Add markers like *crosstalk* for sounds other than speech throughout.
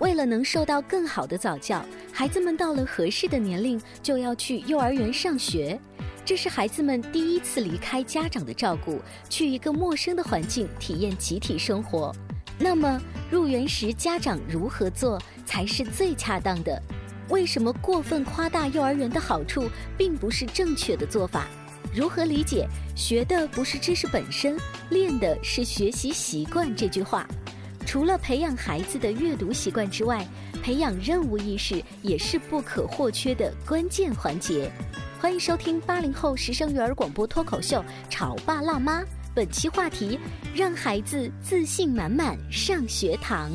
为了能受到更好的早教，孩子们到了合适的年龄就要去幼儿园上学。这是孩子们第一次离开家长的照顾，去一个陌生的环境体验集体生活。那么入园时家长如何做才是最恰当的？为什么过分夸大幼儿园的好处并不是正确的做法？如何理解“学的不是知识本身，练的是学习习惯”这句话？除了培养孩子的阅读习惯之外，培养任务意识也是不可或缺的关键环节。欢迎收听八零后时尚育儿广播脱口秀《潮爸辣妈》，本期话题：让孩子自信满满上学堂。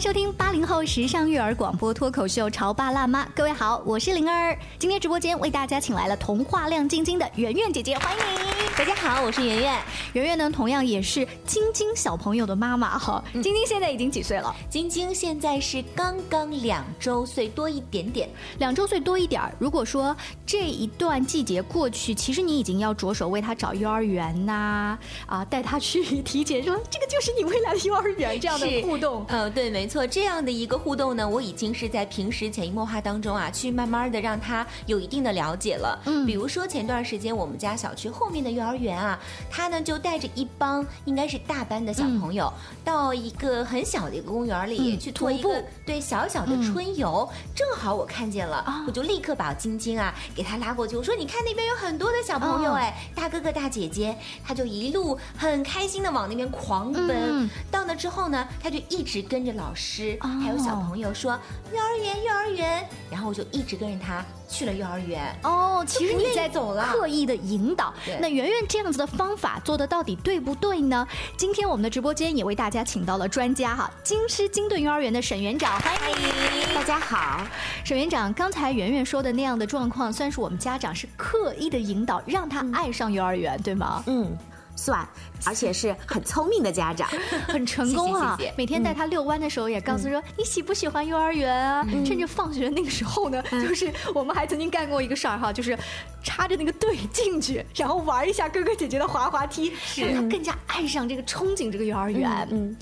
收听八零后时尚育儿广播脱口秀《潮爸辣妈》，各位好，我是灵儿。今天直播间为大家请来了童话亮晶晶的圆圆姐姐，欢迎！大家好，我是圆圆。圆圆呢，同样也是晶晶小朋友的妈妈哈。晶晶现在已经几岁了？晶晶现在是刚刚两周岁多一点点，两周岁多一点儿。如果说这一段季节过去，其实你已经要着手为他找幼儿园呐，啊，带他去体检，说这个就是你未来的幼儿园这样的互动。呃，对，没错，这样的一个互动呢，我已经是在平时潜移默化当中啊，去慢慢的让他有一定的了解了。嗯，比如说前段时间我们家小区后面的幼儿园啊，他呢就带着一帮应该是大班的小朋友，到一个很小的一个公园里去徒步，对小小的春游。正好我看见了，我就立刻把晶晶啊给他拉过去，我说你看那边有很多的小朋友哎，大哥哥大姐姐，他就一路很开心的往那边狂奔。到那之后呢，他就一直跟着老师还有小朋友说幼儿园幼儿园，然后我就一直跟着他。去了幼儿园哦，其实你在走了，刻意的引导。那圆圆这样子的方法做的到底对不对呢？今天我们的直播间也为大家请到了专家哈，京师金顿幼儿园的沈园长，欢迎大家好。沈园长，刚才圆圆说的那样的状况，算是我们家长是刻意的引导，让他爱上幼儿园，对吗？嗯。算，而且是很聪明的家长，*laughs* 很成功啊！每天带他遛弯的时候，也告诉说你喜不喜欢幼儿园啊？趁着放学那个时候呢，*laughs* 就是我们还曾经干过一个事儿哈，就是插着那个队进去，然后玩一下哥哥姐姐的滑滑梯，让他更加爱上这个憧憬这个幼儿园。嗯，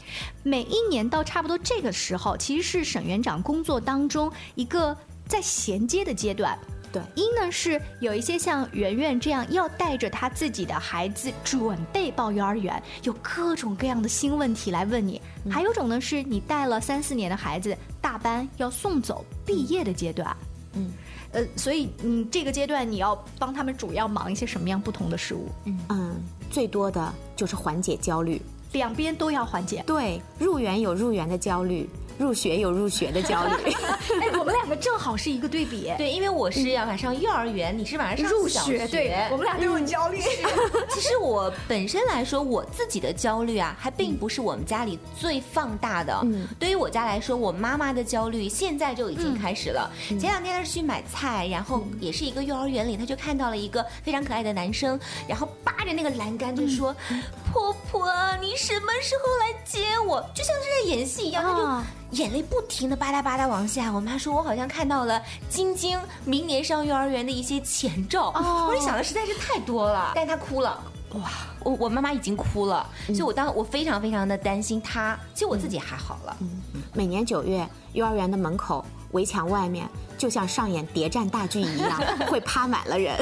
每一年到差不多这个时候，其实是沈园长工作当中一个在衔接的阶段。对，一呢是有一些像圆圆这样要带着他自己的孩子准备报幼儿园，有各种各样的新问题来问你；还有种呢是你带了三四年的孩子，大班要送走毕业的阶段。嗯，呃，所以你这个阶段你要帮他们主要忙一些什么样不同的事物？嗯嗯，最多的就是缓解焦虑，两边都要缓解。对，入园有入园的焦虑。入学有入学的焦虑，*laughs* 哎，我们两个正好是一个对比。对，因为我是要晚上幼儿园，你是马上上入学，对，我们俩都有焦虑。其实我本身来说，我自己的焦虑啊，还并不是我们家里最放大的。嗯，对于我家来说，我妈妈的焦虑现在就已经开始了。前两天她是去买菜，然后也是一个幼儿园里，她就看到了一个非常可爱的男生，然后扒着那个栏杆就说：“婆婆，你什么时候来接我？”就像是在演戏一样，他就。眼泪不停的吧嗒吧嗒往下，我妈说，我好像看到了晶晶明年上幼儿园的一些前兆。我想的实在是太多了，但她哭了，哇，我我妈妈已经哭了，所以我当我非常非常的担心她。其实我自己还好了。每年九月，幼儿园的门口围墙外面就像上演谍战大剧一样，*laughs* 会趴满了人。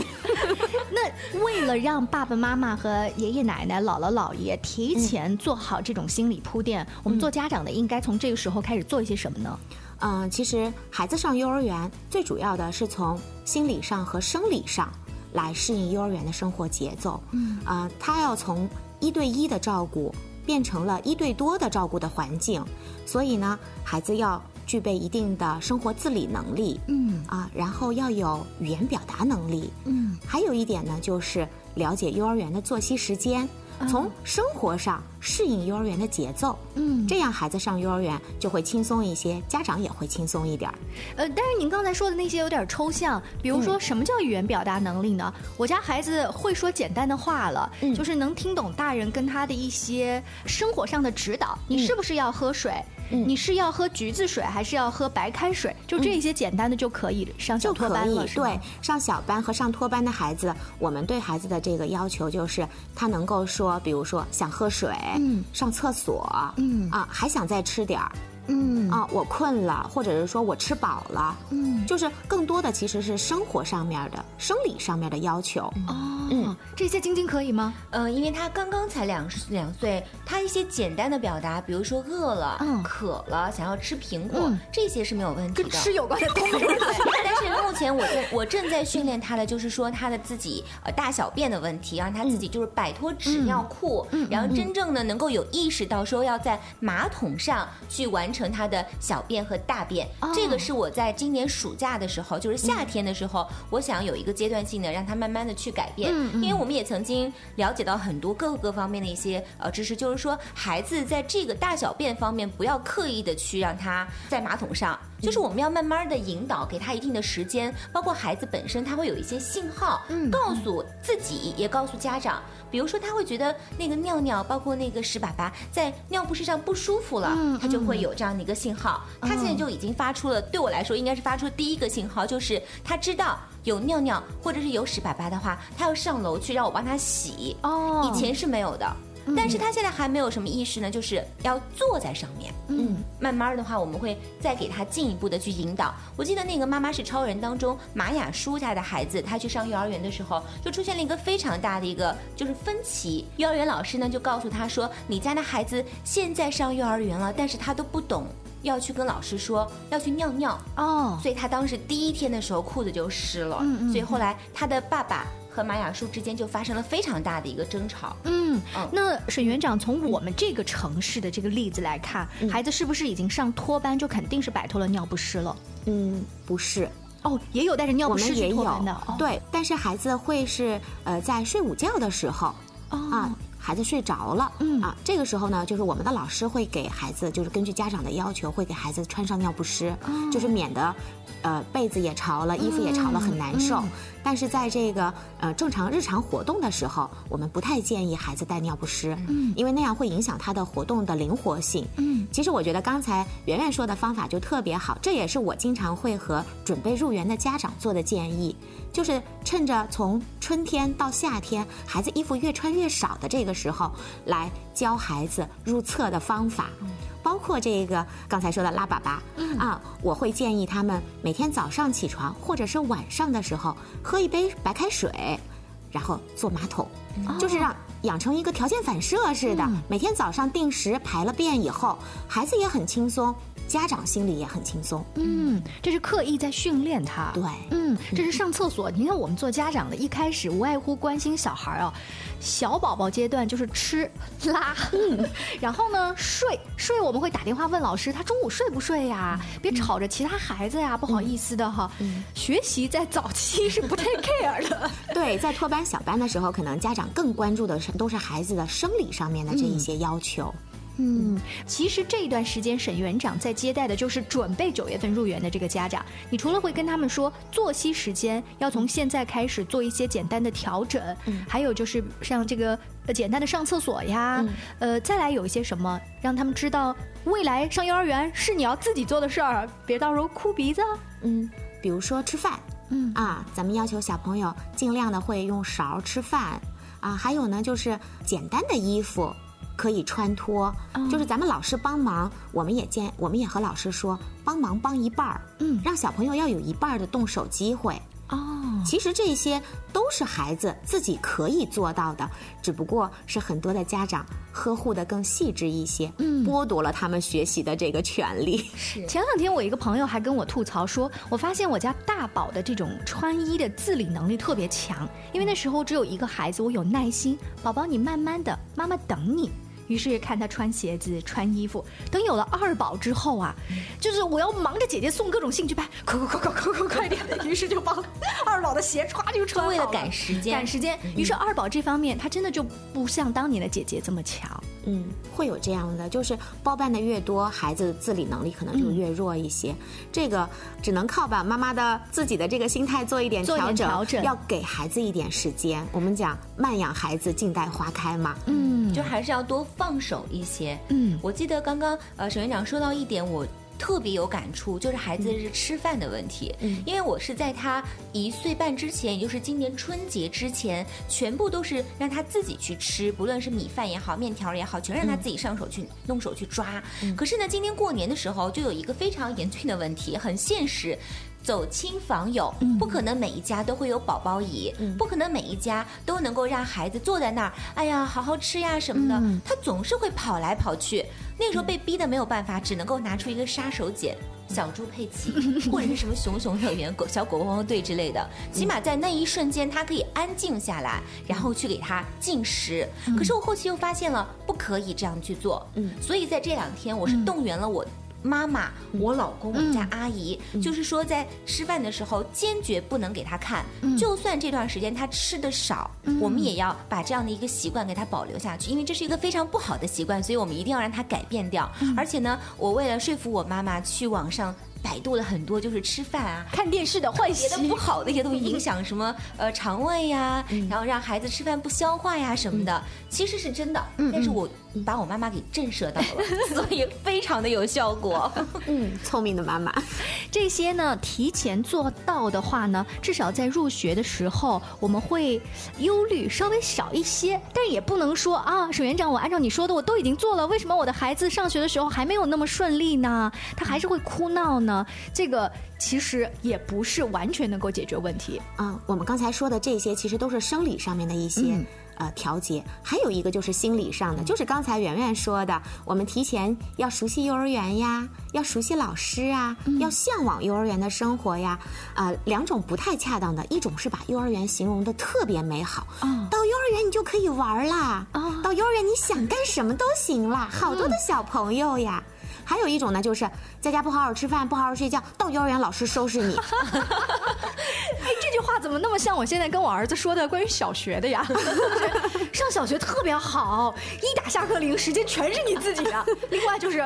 *laughs* 那为了让爸爸妈妈和爷爷奶奶、姥姥姥爷提前做好这种心理铺垫，我们做家长的应该从这个时候开始做一些什么呢？嗯，其实孩子上幼儿园最主要的是从心理上和生理上来适应幼儿园的生活节奏。嗯，啊，他要从一对一的照顾变成了一对多的照顾的环境，所以呢，孩子要具备一定的生活自理能力。嗯，啊，然后要有语言表达能力。嗯，还有一点呢，就是了解幼儿园的作息时间。从生活上适应幼儿园的节奏，嗯，这样孩子上幼儿园就会轻松一些，家长也会轻松一点儿。呃，但是您刚才说的那些有点抽象，比如说什么叫语言表达能力呢？我家孩子会说简单的话了，嗯就是能听懂大人跟他的一些生活上的指导。你是不是要喝水？你是要喝橘子水还是要喝白开水？就这些简单的就可以上小托班了，对，上小班和上托班的孩子，我们对孩子的这个要求就是他能够说，比如说想喝水，嗯，上厕所，嗯啊，还想再吃点儿。嗯啊，我困了，或者是说我吃饱了，嗯，就是更多的其实是生活上面的、生理上面的要求。哦，嗯，这些晶晶可以吗？嗯，因为他刚刚才两两岁，他一些简单的表达，比如说饿了、嗯渴了、想要吃苹果，这些是没有问题的。跟吃有关的东西。*laughs* 但是目前我正我正在训练他的，就是说他的自己呃大小便的问题，让他自己就是摆脱纸尿裤，然后真正的能够有意识到说要在马桶上去完。成他的小便和大便，这个是我在今年暑假的时候，就是夏天的时候，我想有一个阶段性的让他慢慢的去改变，因为我们也曾经了解到很多各个方面的一些呃知识，就是说孩子在这个大小便方面不要刻意的去让他在马桶上。就是我们要慢慢的引导，给他一定的时间，包括孩子本身，他会有一些信号，告诉自己，也告诉家长。比如说，他会觉得那个尿尿，包括那个屎粑粑在尿不湿上不舒服了，他就会有这样的一个信号。他现在就已经发出了，对我来说应该是发出第一个信号，就是他知道有尿尿或者是有屎粑粑的话，他要上楼去让我帮他洗。哦，以前是没有的。但是他现在还没有什么意识呢，就是要坐在上面。嗯，慢慢的话，我们会再给他进一步的去引导。我记得那个《妈妈是超人》当中，玛雅叔家的孩子，他去上幼儿园的时候，就出现了一个非常大的一个就是分歧。幼儿园老师呢就告诉他说：“你家的孩子现在上幼儿园了，但是他都不懂要去跟老师说要去尿尿哦。”所以他当时第一天的时候裤子就湿了。嗯嗯。所以后来他的爸爸。和马雅树之间就发生了非常大的一个争吵。嗯，那沈园长从我们这个城市的这个例子来看，孩子是不是已经上托班，就肯定是摆脱了尿不湿了？嗯，不是。哦，也有带着尿不湿去托班的。对，但是孩子会是呃在睡午觉的时候啊，孩子睡着了，嗯啊，这个时候呢，就是我们的老师会给孩子，就是根据家长的要求，会给孩子穿上尿不湿，就是免得。呃，被子也潮了，衣服也潮了，很难受。但是在这个呃正常日常活动的时候，我们不太建议孩子带尿不湿，嗯，因为那样会影响他的活动的灵活性。嗯，其实我觉得刚才圆圆说的方法就特别好，这也是我经常会和准备入园的家长做的建议，就是趁着从春天到夏天，孩子衣服越穿越少的这个时候，来教孩子入厕的方法。包括这个刚才说的拉粑粑啊，我会建议他们每天早上起床或者是晚上的时候喝一杯白开水，然后坐马桶，就是让养成一个条件反射似的，每天早上定时排了便以后，孩子也很轻松。家长心里也很轻松，嗯，这是刻意在训练他，对，嗯，这是上厕所。你看，我们做家长的，一开始无外乎关心小孩啊，小宝宝阶段就是吃拉，嗯，*laughs* 然后呢睡睡，我们会打电话问老师，他中午睡不睡呀？别吵着其他孩子呀，不好意思的哈。学习在早期是不太 *laughs* care 的，*laughs* 对，在托班小班的时候，可能家长更关注的是都是孩子的生理上面的这一些要求。嗯，其实这一段时间，沈园长在接待的就是准备九月份入园的这个家长。你除了会跟他们说作息时间要从现在开始做一些简单的调整，嗯，还有就是像这个呃简单的上厕所呀，呃，再来有一些什么，让他们知道未来上幼儿园是你要自己做的事儿，别到时候哭鼻子。嗯，比如说吃饭，嗯啊，咱们要求小朋友尽量的会用勺吃饭，啊，还有呢就是简单的衣服。可以穿脱，就是咱们老师帮忙，我们也见，我们也和老师说，帮忙帮一半儿，嗯，让小朋友要有一半儿的动手机会。哦，其实这些都是孩子自己可以做到的，只不过是很多的家长呵护的更细致一些，嗯，剥夺了他们学习的这个权利。是。前两天我一个朋友还跟我吐槽说，我发现我家大宝的这种穿衣的自理能力特别强，因为那时候只有一个孩子，我有耐心，宝宝你慢慢的，妈妈等你。于是看他穿鞋子、穿衣服。等有了二宝之后啊，就是我要忙着姐姐送各种兴趣班，快快快快快快快点！*laughs* 于是就帮二宝的鞋歘就穿了为了赶时间，赶时间。于是二宝这方面他真的就不像当年的姐姐这么强。嗯，会有这样的，就是包办的越多，孩子自理能力可能就越弱一些。这个只能靠把妈妈的自己的这个心态做一点调整，要给孩子一点时间。我们讲慢养孩子，静待花开嘛。嗯，就还是要多放手一些。嗯，我记得刚刚呃沈院长说到一点，我。特别有感触，就是孩子是吃饭的问题。嗯，因为我是在他一岁半之前，也就是今年春节之前，全部都是让他自己去吃，不论是米饭也好，面条也好，全让他自己上手去弄手去抓。可是呢，今年过年的时候，就有一个非常严峻的问题，很现实。走亲访友，不可能每一家都会有宝宝椅，不可能每一家都能够让孩子坐在那儿，哎呀，好好吃呀什么的。他总是会跑来跑去，那个时候被逼的没有办法，只能够拿出一个杀手锏，小猪佩奇 *laughs* 或者是什么熊熊乐园、狗小狗汪汪队之类的，起码在那一瞬间他可以安静下来，然后去给他进食。可是我后期又发现了不可以这样去做，嗯，所以在这两天我是动员了我。妈妈，我老公，我们家阿姨，就是说在吃饭的时候坚决不能给他看，就算这段时间他吃的少，我们也要把这样的一个习惯给他保留下去，因为这是一个非常不好的习惯，所以我们一定要让他改变掉。而且呢，我为了说服我妈妈去网上。百度了很多，就是吃饭啊、看电视的坏习。的不好的一些东西，影响什么 *laughs* 呃肠胃呀，然后让孩子吃饭不消化呀什么的，其实是真的。但是我把我妈妈给震慑到了，*laughs* 所以非常的有效果。*laughs* 嗯，聪明的妈妈。这些呢，提前做到的话呢，至少在入学的时候，我们会忧虑稍微少一些。但也不能说啊，沈园长，我按照你说的，我都已经做了，为什么我的孩子上学的时候还没有那么顺利呢？他还是会哭闹呢？这个其实也不是完全能够解决问题啊。我们刚才说的这些，其实都是生理上面的一些呃调节，还有一个就是心理上的，就是刚才圆圆说的，我们提前要熟悉幼儿园呀，要熟悉老师啊，要向往幼儿园的生活呀。啊，两种不太恰当的，一种是把幼儿园形容的特别美好，到幼儿园你就可以玩啦，到幼儿园你想干什么都行啦，好多的小朋友呀。还有一种呢，就是在家不好好吃饭，不好好睡觉，到幼儿园老师收拾你。*laughs* 话怎么那么像我现在跟我儿子说的关于小学的呀？*laughs* 上小学特别好，一打下课铃，时间全是你自己的。另外就是，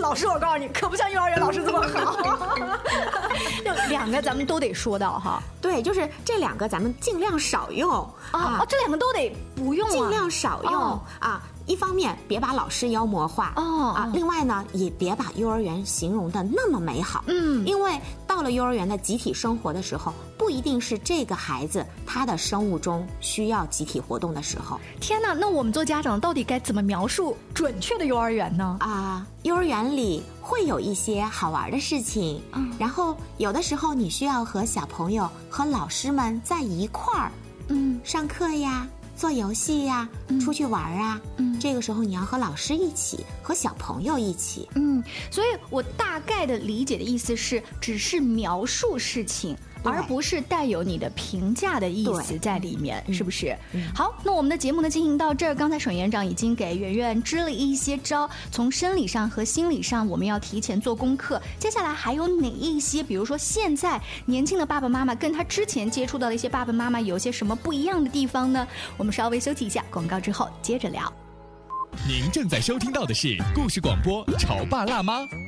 老师，我告诉你，可不像幼儿园老师这么好。*laughs* 就两个咱们都得说到哈。对，就是这两个咱们尽量少用啊。这两个都得不用，尽量少用啊。一方面别把老师妖魔化哦啊，另外呢也别把幼儿园形容的那么美好，嗯，因为到了幼儿园的集体生活的时候，不一定是这个孩子他的生物钟需要集体活动的时候。天哪，那我们做家长到底该怎么描述准确的幼儿园呢？啊，幼儿园里会有一些好玩的事情，嗯，然后有的时候你需要和小朋友和老师们在一块儿，嗯，上课呀。做游戏呀，出去玩啊，嗯，这个时候你要和老师一起，和小朋友一起，嗯，所以我大概的理解的意思是，只是描述事情。而不是带有你的评价的意思在里面，是不是？好，那我们的节目呢进行到这儿，刚才沈园长已经给圆圆支了一些招，从生理上和心理上，我们要提前做功课。接下来还有哪一些？比如说现在年轻的爸爸妈妈跟他之前接触到的一些爸爸妈妈有些什么不一样的地方呢？我们稍微休息一下，广告之后接着聊。您正在收听到的是故事广播《潮爸辣妈》。《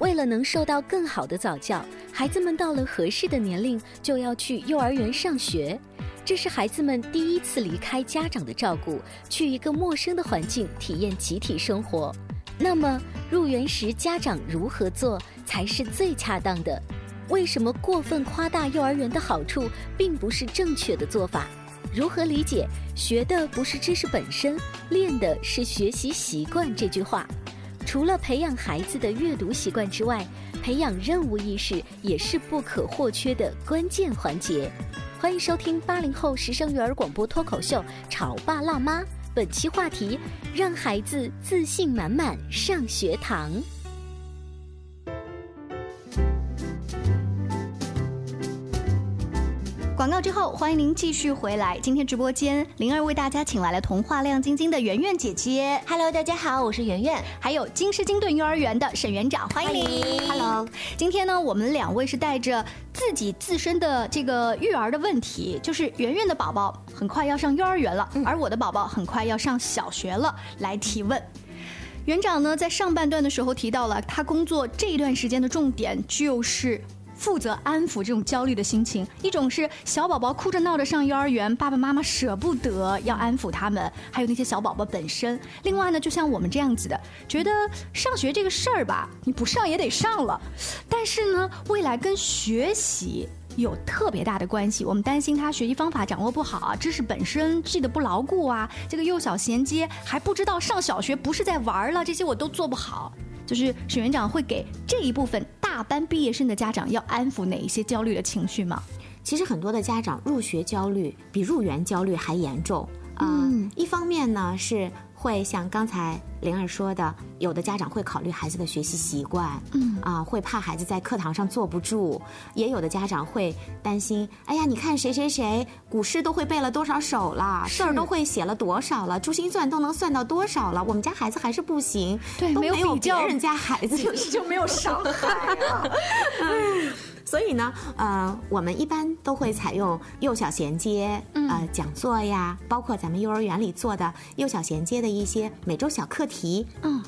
为了能受到更好的早教，孩子们到了合适的年龄就要去幼儿园上学。这是孩子们第一次离开家长的照顾，去一个陌生的环境体验集体生活。那么入园时家长如何做才是最恰当的？为什么过分夸大幼儿园的好处并不是正确的做法？如何理解“学的不是知识本身，练的是学习习惯”这句话？除了培养孩子的阅读习惯之外，培养任务意识也是不可或缺的关键环节。欢迎收听八零后时尚育儿广播脱口秀《潮爸辣妈》，本期话题：让孩子自信满满上学堂。广告之后，欢迎您继续回来。今天直播间，灵儿为大家请来了童话亮晶晶的圆圆姐姐。Hello，大家好，我是圆圆。还有金狮金盾幼儿园的沈园长，欢迎您。Hello，今天呢，我们两位是带着自己自身的这个育儿的问题，就是圆圆的宝宝很快要上幼儿园了，而我的宝宝很快要上小学了，来提问。园长呢，在上半段的时候提到了他工作这一段时间的重点就是。负责安抚这种焦虑的心情，一种是小宝宝哭着闹着上幼儿园，爸爸妈妈舍不得要安抚他们，还有那些小宝宝本身。另外呢，就像我们这样子的，觉得上学这个事儿吧，你不上也得上了，但是呢，未来跟学习。有特别大的关系，我们担心他学习方法掌握不好啊，知识本身记得不牢固啊，这个幼小衔接还不知道上小学不是在玩了，这些我都做不好。就是沈园长会给这一部分大班毕业生的家长要安抚哪一些焦虑的情绪吗？其实很多的家长入学焦虑比入园焦虑还严重。嗯，一方面呢是会像刚才灵儿说的，有的家长会考虑孩子的学习习惯，嗯啊，会怕孩子在课堂上坐不住；也有的家长会担心，哎呀，你看谁谁谁古诗都会背了多少首了，字儿都会写了多少了，珠心算都能算到多少了，我们家孩子还是不行，对，都没有别人家孩子就没有伤害啊。*laughs* 所以呢，呃，我们一般都会采用幼小衔接，呃，讲座呀，包括咱们幼儿园里做的幼小衔接的一些每周小课题，嗯，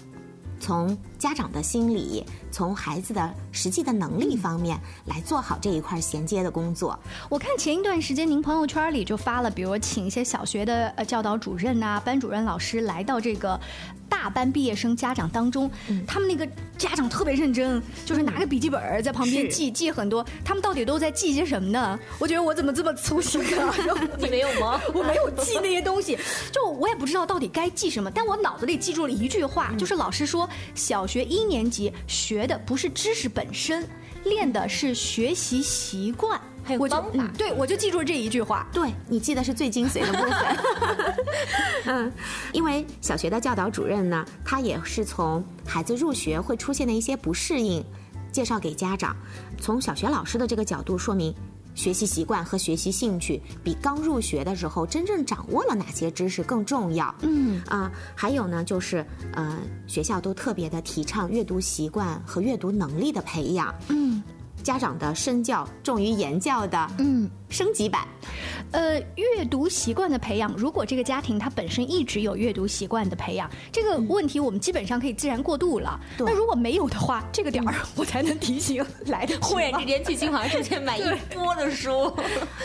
从家长的心理，从孩子的实际的能力方面来做好这一块衔接的工作。我看前一段时间您朋友圈里就发了，比如请一些小学的呃教导主任呐、班主任老师来到这个大班毕业生家长当中，他们那个家长特别认真，就是拿个笔记本在旁边是记记很多，他们到底都在记些什么呢？我觉得我怎么这么粗心啊？*laughs* 你没有吗？*laughs* 我没有记那些东西，就我也不知道到底该记什么，但我脑子里记住了一句话，就是老师说，小学一年级学的不是知识本身，练的是学习习惯。还有方法嗯对我就记住了这一句话。对你记得是最精髓的部分。*laughs* 嗯，因为小学的教导主任呢，他也是从孩子入学会出现的一些不适应，介绍给家长，从小学老师的这个角度说明。学习习惯和学习兴趣比刚入学的时候真正掌握了哪些知识更重要。嗯啊、还有呢，就是呃，学校都特别的提倡阅读习惯和阅读能力的培养。嗯家长的身教重于言教的嗯，升级版。呃，阅读习惯的培养，如果这个家庭他本身一直有阅读习惯的培养，这个问题我们基本上可以自然过渡了。对。那如果没有的话，这个点儿我才能提醒来的忽然之间去新华书店买一 *laughs* 波的书，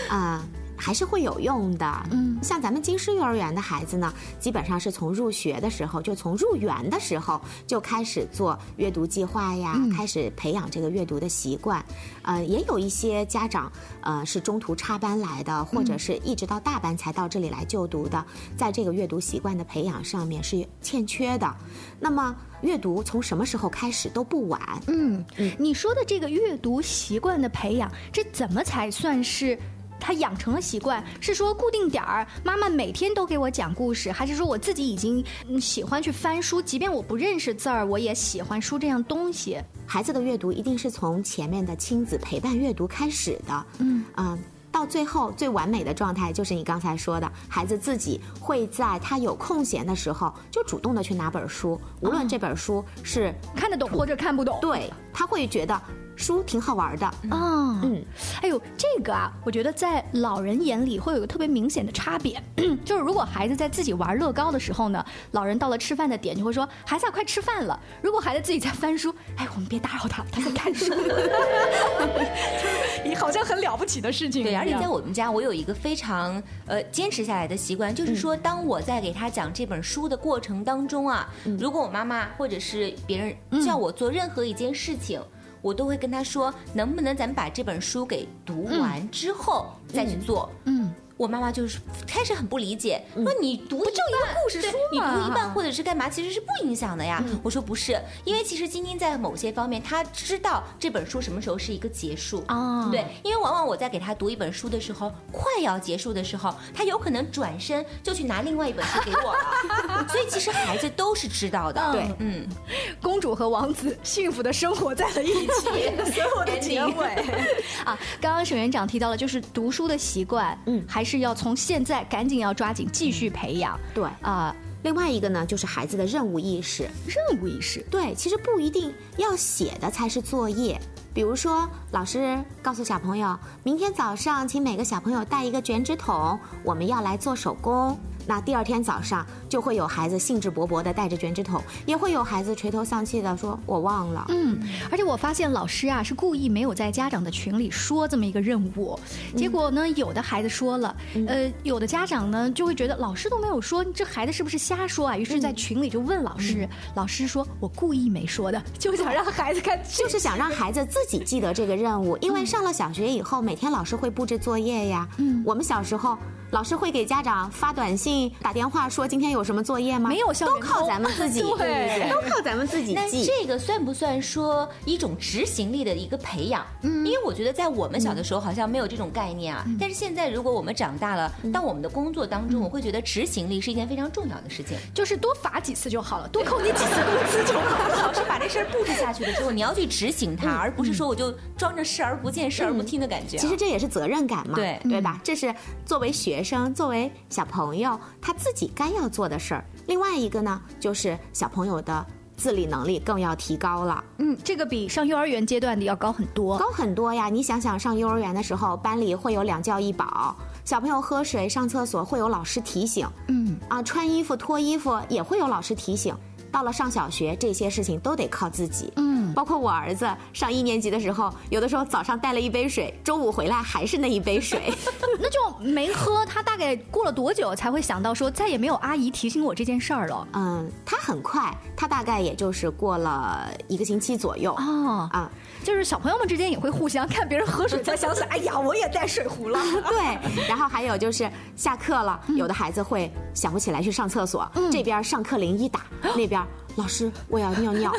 啊、还是会有用的。嗯像咱们京师幼儿园的孩子呢，基本上是从入学的时候，就从入园的时候就开始做阅读计划呀，嗯开始培养这个阅读的习惯。呃，也有一些家长呃是中途插班来的，或者是一直到大班才到这里来就读的，在这个阅读习惯的培养上面是欠缺的。那么阅读从什么时候开始都不晚。嗯，你说的这个阅读习惯的培养，这怎么才算是他养成了习惯，是说固定点儿，妈妈每天都给我讲故事，还是说我自己已经喜欢去翻书，即便我不认识字儿，我也喜欢书这样东西。孩子的阅读一定是从前面的亲子陪伴阅读开始的。嗯啊。到最后最完美的状态就是你刚才说的，孩子自己会在他有空闲的时候就主动的去拿本书，无论这本书是看得懂或者看不懂，对他会觉得。书挺好玩的啊，嗯，哎呦，这个啊，我觉得在老人眼里会有个特别明显的差别，*clears throat* 就是如果孩子在自己玩乐高的时候呢，老人到了吃饭的点就会说：“孩子快吃饭了。*laughs* ”如果孩子自己在翻书，哎，我们别打扰他，他在看书，*laughs* 你好像很了不起的事情。对，而且在我们家，我有一个非常呃坚持下来的习惯，就是说，当我在给他讲这本书的过程当中啊，如果我妈妈或者是别人叫我做任何一件事情。我都会跟他说，能不能咱们把这本书给读完之后再去做？嗯。我妈妈就是开始很不理解，说你读不就一个故事书吗？你读一半或者是干嘛，其实是不影响的呀。我说不是，因为其实晶晶在某些方面，她知道这本书什么时候是一个结束啊。对，因为往往我在给她读一本书的时候，快要结束的时候，她有可能转身就去拿另外一本书给我了。*laughs* 所以其实孩子都是知道的。对，嗯，公主和王子幸福的生活在了一起，*laughs* 所有的结尾 *laughs* 啊。刚刚沈园长提到了，就是读书的习惯，嗯，还。是要从现在赶紧要抓紧继续培养，对啊。另外一个呢，就是孩子的任务意识。任务意识，对，其实不一定要写的才是作业。比如说，老师告诉小朋友，明天早上请每个小朋友带一个卷纸筒，我们要来做手工。那第二天早上就会有孩子兴致勃勃的带着卷纸筒，也会有孩子垂头丧气的说：“我忘了。”嗯，而且我发现老师啊是故意没有在家长的群里说这么一个任务，结果呢，有的孩子说了，呃，有的家长呢就会觉得老师都没有说，这孩子是不是瞎说啊？于是，在群里就问老师，老师说：“我故意没说的，*laughs* 就想让孩子看，就是想让孩子自己记得这个任务，因为上了小学以后，每天老师会布置作业呀。嗯，我们小时候。老师会给家长发短信、打电话说今天有什么作业吗？没有，都靠咱们自己，*laughs* 对，都靠咱们自己记。那这个算不算说一种执行力的一个培养？嗯，因为我觉得在我们小的时候好像没有这种概念啊。但是现在如果我们长大了，到我们的工作当中，我会觉得执行力是一件非常重要的事情。就是多罚几次就好了，多扣你几次工资就好了。*laughs* 老师把这事儿布置下去的时候，你要去执行它，而不是说我就装着视而不见、视而不听的感觉。其实这也是责任感嘛，对对吧？这是作为学。学生作为小朋友，他自己该要做的事儿。另外一个呢，就是小朋友的自理能力更要提高了。嗯，这个比上幼儿园阶段的要高很多，高很多呀！你想想，上幼儿园的时候，班里会有两教一保，小朋友喝水、上厕所会有老师提醒。嗯，啊，穿衣服、脱衣服也会有老师提醒。到了上小学，这些事情都得靠自己。嗯，包括我儿子上一年级的时候，有的时候早上带了一杯水，中午回来还是那一杯水，*laughs* *laughs* 那就没喝。他大概过了多久才会想到说再也没有阿姨提醒我这件事儿了？嗯，他很快，他大概也就是过了一个星期左右。哦，啊，就是小朋友们之间也会互相看别人喝水，才想起哎呀，我也带水壶了。*laughs* 对，然后还有就是下课了，有的孩子会想不起来去上厕所，这边上课铃一打，*gasps* 那边。老师，我要尿尿，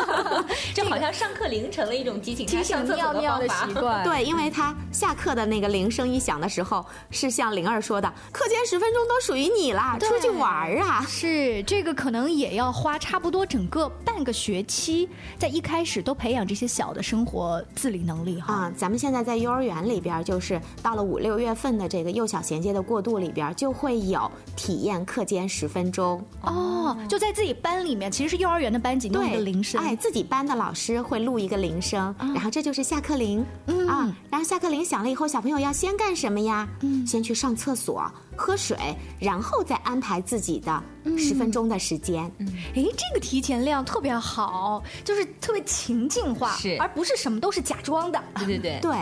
*laughs* 这好像上课铃成了一种提醒提醒尿尿的习惯。对，因为他下课的那个铃声一响的时候，是像灵儿说的，课间十分钟都属于你啦，出去玩儿啊。是，这个可能也要花差不多整个半个学期，在一开始都培养这些小的生活自理能力哈。啊，咱们现在在幼儿园里边，就是到了五六月份的这个幼小衔接的过渡里边，就会有体验课间十分钟。哦，就在自己班里面。其实是幼儿园的班级弄一个铃声，哎，自己班的老师会录一个铃声，然后这就是下课铃，嗯。啊，然后下课铃响了以后，小朋友要先干什么呀？嗯，先去上厕所、喝水，然后再安排自己的十分钟的时间。嗯，哎，这个提前量特别好，就是特别情境化，是，而不是什么都是假装的。对对对。对。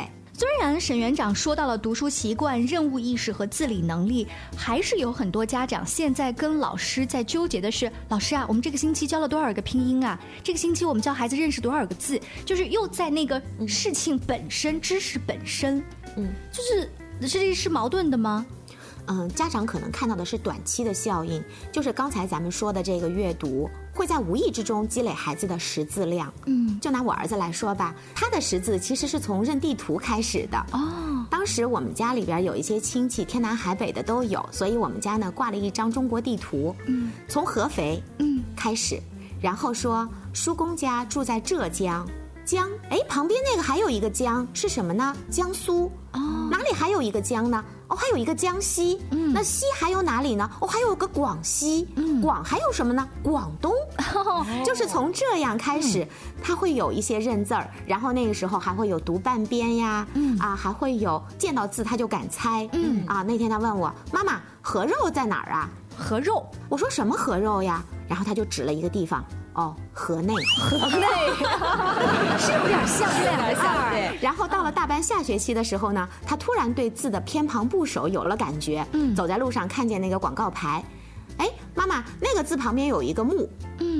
虽然沈园长说到了读书习惯、任务意识和自理能力，还是有很多家长现在跟老师在纠结的是：老师啊，我们这个星期教了多少个拼音啊？这个星期我们教孩子认识多少个字？就是又在那个事情本身、知识本身，嗯，就是这是矛盾的吗？嗯，家长可能看到的是短期的效应，就是刚才咱们说的这个阅读会在无意之中积累孩子的识字量。嗯，就拿我儿子来说吧，他的识字其实是从认地图开始的。哦，当时我们家里边有一些亲戚，天南海北的都有，所以我们家呢挂了一张中国地图。嗯，从合肥嗯开始，然后说叔公家住在浙江。江，哎，旁边那个还有一个江是什么呢？江苏。哦，哪里还有一个江呢？哦，还有一个江西。嗯，那西还有哪里呢？哦，还有个广西。嗯，广还有什么呢？广东。就是从这样开始，他会有一些认字儿，然后那个时候还会有读半边呀。嗯，啊，还会有见到字他就敢猜。嗯，啊，那天他问我妈妈，河肉在哪儿啊？河肉。我说什么河肉呀？然后他就指了一个地方。哦，河内，河内 *laughs* 是有点像这两个字儿。对。然后到了大班下学期的时候呢，他突然对字的偏旁部首有了感觉。嗯。走在路上看见那个广告牌，哎，妈妈，那个字旁边有一个木。嗯。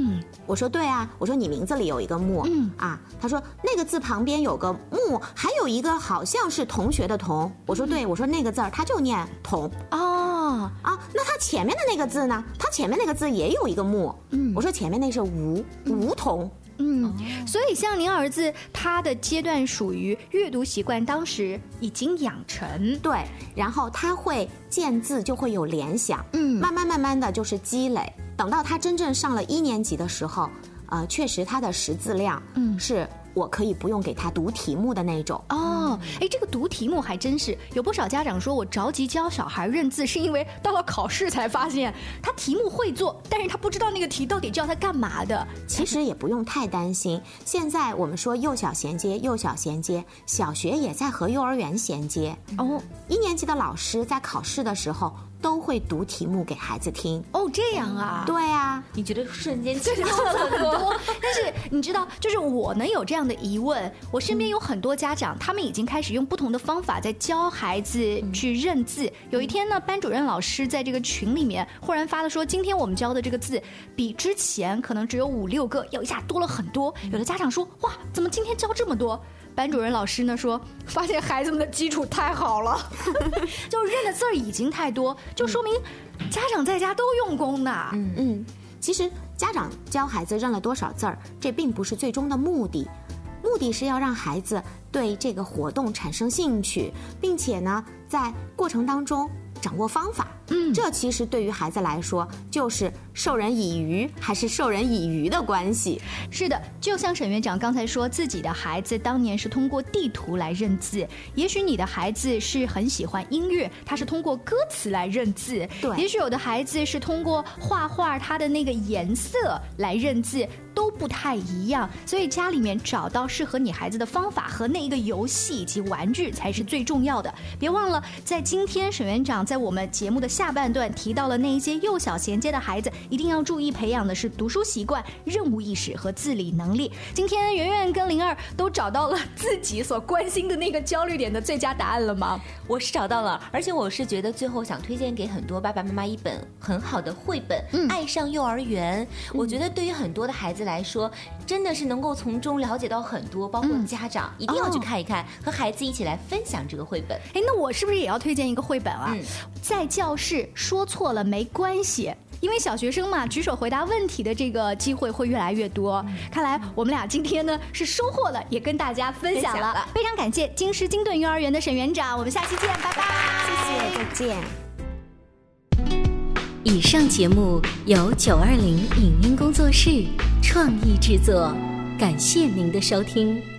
我说对啊，我说你名字里有一个木。嗯。啊，他说那个字旁边有个木，还有一个好像是同学的同。我说对，我说那个字儿他就念同。哦。啊那他前面的那个字呢？他前面那个字也有一个木。嗯，我说前面那是梧，梧桐。嗯，所以像您儿子他的阶段属于阅读习惯，当时已经养成。对，然后他会见字就会有联想。嗯，慢慢慢慢的就是积累，等到他真正上了一年级的时候，呃，确实他的识字量，嗯，是。我可以不用给他读题目的那种哦，哎，这个读题目还真是有不少家长说，我着急教小孩认字，是因为到了考试才发现他题目会做，但是他不知道那个题到底叫他干嘛的。其实也不用太担心，现在我们说幼小衔接，幼小衔接，小学也在和幼儿园衔接哦。一年级的老师在考试的时候。都会读题目给孩子听哦，这样啊？对啊，你觉得瞬间轻松了很多。*laughs* 但是你知道，就是我能有这样的疑问，我身边有很多家长，他们已经开始用不同的方法在教孩子去认字。有一天呢，班主任老师在这个群里面忽然发了说，今天我们教的这个字比之前可能只有五六个，要一下多了很多。有的家长说，哇，怎么今天教这么多？班主任老师呢说，发现孩子们的基础太好了，*laughs* 就认的字儿已经太多，就说明家长在家都用功呢。嗯嗯，其实家长教孩子认了多少字儿，这并不是最终的目的，目的是要让孩子对这个活动产生兴趣，并且呢，在过程当中。掌握方法，嗯，这其实对于孩子来说就是授人以鱼还是授人以渔的关系。是的，就像沈院长刚才说自己的孩子当年是通过地图来认字，也许你的孩子是很喜欢音乐，他是通过歌词来认字，对，也许有的孩子是通过画画他的那个颜色来认字。都不太一样，所以家里面找到适合你孩子的方法和那一个游戏以及玩具才是最重要的。别忘了，在今天沈园长在我们节目的下半段提到了那一些幼小衔接的孩子，一定要注意培养的是读书习惯、任务意识和自理能力。今天圆圆跟灵儿都找到了自己所关心的那个焦虑点的最佳答案了吗？我是找到了，而且我是觉得最后想推荐给很多爸爸妈妈一本很好的绘本《爱上幼儿园》。我觉得对于很多的孩子来说，真的是能够从中了解到很多，包括家长一定要去看一看，和孩子一起来分享这个绘本。哎，那我是不是也要推荐一个绘本啊？在教室说错了没关系，因为小学生嘛，举手回答问题的这个机会会越来越多。看来我们俩今天呢是收获了，也跟大家分享了。非常感谢京师金顿幼儿园的沈园长，我们下期见，拜拜。谢谢，再见。以上节目由九二零影音工作室。创意制作，感谢您的收听。